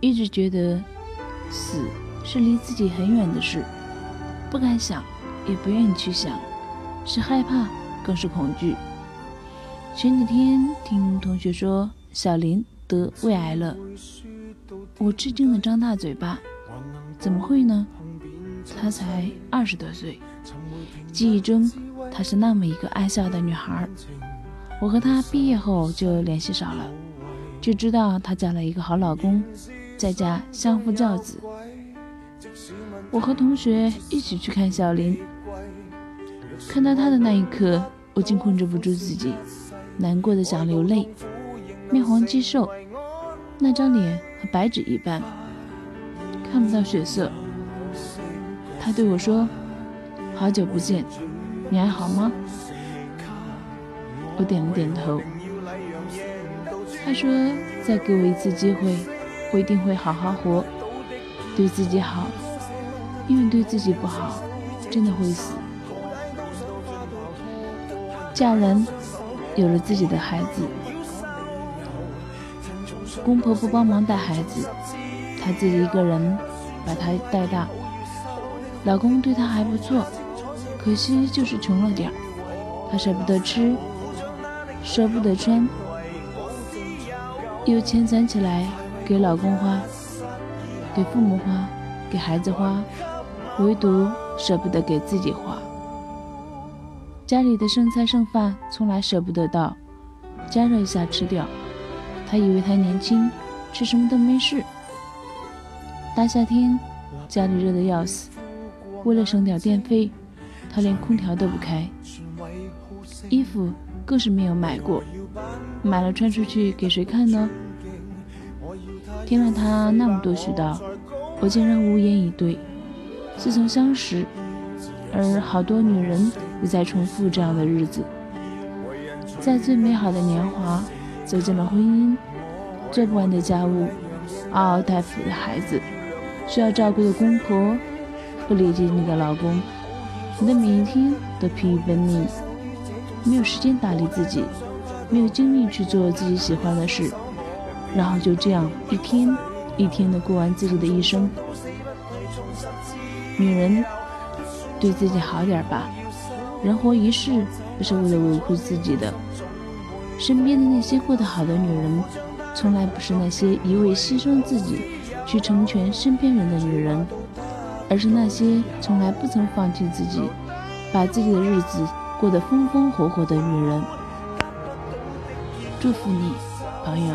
一直觉得死是离自己很远的事，不敢想，也不愿意去想，是害怕，更是恐惧。前几天听同学说小林得胃癌了，我吃惊的张大嘴巴，怎么会呢？她才二十多岁，记忆中她是那么一个爱笑的女孩。我和她毕业后就联系少了，就知道她嫁了一个好老公，在家相夫教子。我和同学一起去看小林，看到他的那一刻，我竟控制不住自己，难过的想流泪，面黄肌瘦，那张脸和白纸一般，看不到血色。他对我说：“好久不见，你还好吗？”我点了点头。他说：“再给我一次机会，我一定会好好活，对自己好，因为对自己不好，真的会死。”嫁人，有了自己的孩子，公婆不帮忙带孩子，她自己一个人把他带大。老公对她还不错，可惜就是穷了点儿，她舍不得吃。舍不得穿，有钱攒起来给老公花，给父母花，给孩子花，唯独舍不得给自己花。家里的剩菜剩饭从来舍不得倒，加热一下吃掉。他以为他年轻，吃什么都没事。大夏天家里热得要死，为了省点电费，他连空调都不开。衣服。更是没有买过，买了穿出去给谁看呢？听了他那么多絮叨，我竟然无言以对。自从相识，而好多女人也在重复这样的日子，在最美好的年华走进了婚姻，做不完的家务，嗷嗷待哺的孩子，需要照顾的公婆，不理解你的老公，你的每一天都疲于奔命。没有时间打理自己，没有精力去做自己喜欢的事，然后就这样一天一天的过完自己的一生。女人，对自己好点吧，人活一世不是为了维护自己的。身边的那些过得好的女人，从来不是那些一味牺牲自己去成全身边人的女人，而是那些从来不曾放弃自己，把自己的日子。过得风风火火的女人，祝福你，朋友。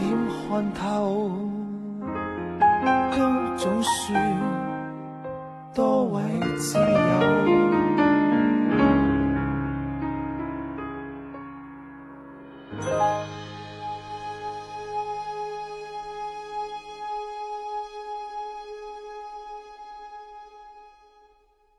点看透都总算多为自由。